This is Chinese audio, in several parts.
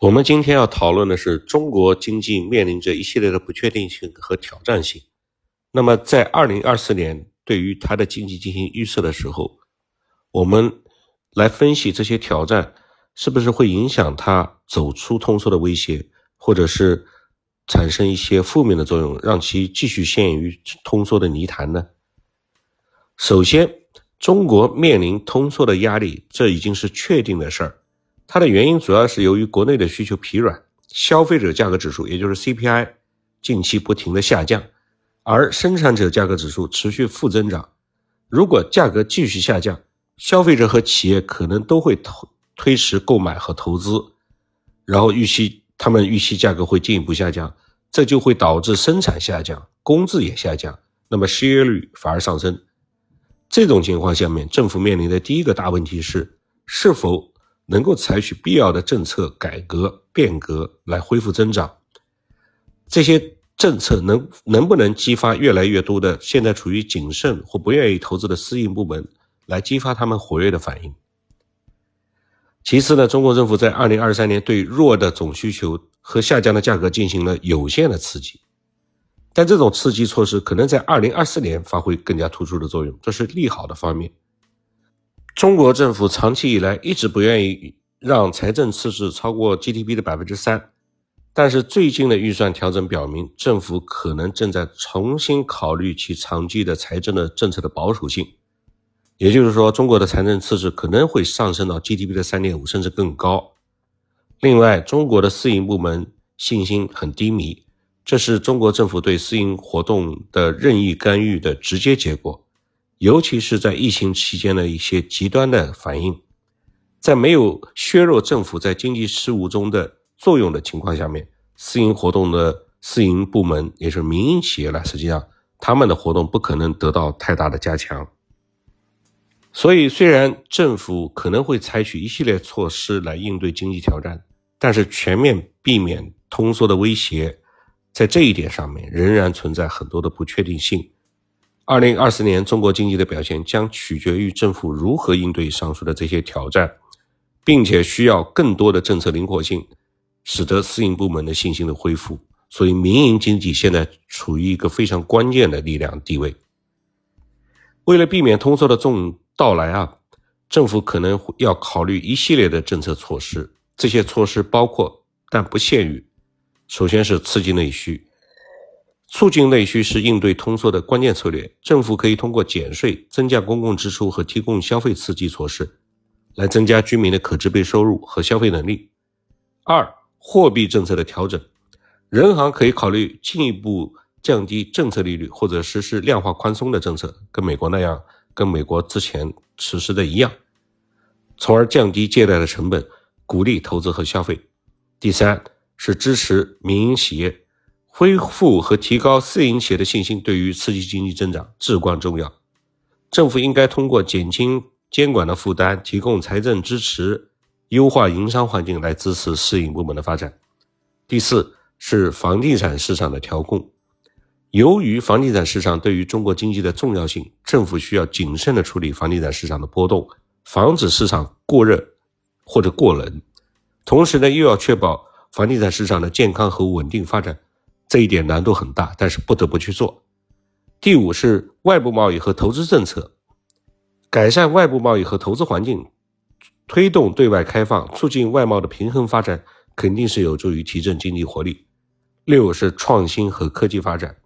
我们今天要讨论的是中国经济面临着一系列的不确定性和挑战性。那么，在二零二四年对于它的经济进行预测的时候，我们来分析这些挑战是不是会影响它走出通缩的威胁，或者是产生一些负面的作用，让其继续陷于通缩的泥潭呢？首先，中国面临通缩的压力，这已经是确定的事儿。它的原因主要是由于国内的需求疲软，消费者价格指数也就是 CPI 近期不停的下降，而生产者价格指数持续负增长。如果价格继续下降，消费者和企业可能都会推推迟购买和投资，然后预期他们预期价格会进一步下降，这就会导致生产下降，工资也下降，那么失业率反而上升。这种情况下面，政府面临的第一个大问题是是否。能够采取必要的政策改革变革来恢复增长，这些政策能能不能激发越来越多的现在处于谨慎或不愿意投资的私营部门来激发他们活跃的反应？其次呢，中国政府在二零二三年对弱的总需求和下降的价格进行了有限的刺激，但这种刺激措施可能在二零二四年发挥更加突出的作用，这是利好的方面。中国政府长期以来一直不愿意让财政赤字超过 GDP 的百分之三，但是最近的预算调整表明，政府可能正在重新考虑其长期的财政的政策的保守性。也就是说，中国的财政赤字可能会上升到 GDP 的三点五甚至更高。另外，中国的私营部门信心很低迷，这是中国政府对私营活动的任意干预的直接结果。尤其是在疫情期间的一些极端的反应，在没有削弱政府在经济事务中的作用的情况下面，私营活动的私营部门，也就是民营企业呢，实际上他们的活动不可能得到太大的加强。所以，虽然政府可能会采取一系列措施来应对经济挑战，但是全面避免通缩的威胁，在这一点上面仍然存在很多的不确定性。二零二四年中国经济的表现将取决于政府如何应对上述的这些挑战，并且需要更多的政策灵活性，使得私营部门的信心的恢复。所以，民营经济现在处于一个非常关键的力量地位。为了避免通缩的重到来啊，政府可能要考虑一系列的政策措施。这些措施包括，但不限于：首先是刺激内需。促进内需是应对通缩的关键策略。政府可以通过减税、增加公共支出和提供消费刺激措施，来增加居民的可支配收入和消费能力。二、货币政策的调整，人行可以考虑进一步降低政策利率，或者实施量化宽松的政策，跟美国那样，跟美国之前实施的一样，从而降低借贷的成本，鼓励投资和消费。第三是支持民营企业。恢复和提高私营企业的信心，对于刺激经济增长至关重要。政府应该通过减轻监管的负担，提供财政支持，优化营商环境来支持私营部门的发展。第四是房地产市场的调控。由于房地产市场对于中国经济的重要性，政府需要谨慎地处理房地产市场的波动，防止市场过热或者过冷。同时呢，又要确保房地产市场的健康和稳定发展。这一点难度很大，但是不得不去做。第五是外部贸易和投资政策，改善外部贸易和投资环境，推动对外开放，促进外贸的平衡发展，肯定是有助于提振经济活力。六是创新和科技发展，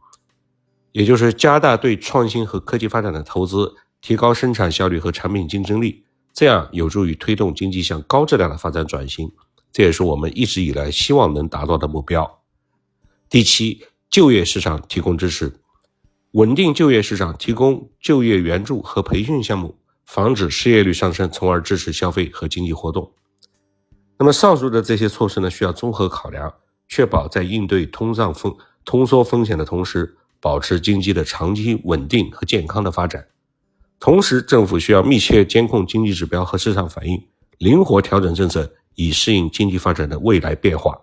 也就是加大对创新和科技发展的投资，提高生产效率和产品竞争力，这样有助于推动经济向高质量的发展转型。这也是我们一直以来希望能达到的目标。第七，就业市场提供支持，稳定就业市场，提供就业援助和培训项目，防止失业率上升，从而支持消费和经济活动。那么上述的这些措施呢，需要综合考量，确保在应对通胀风通缩风险的同时，保持经济的长期稳定和健康的发展。同时，政府需要密切监控经济指标和市场反应，灵活调整政策，以适应经济发展的未来变化。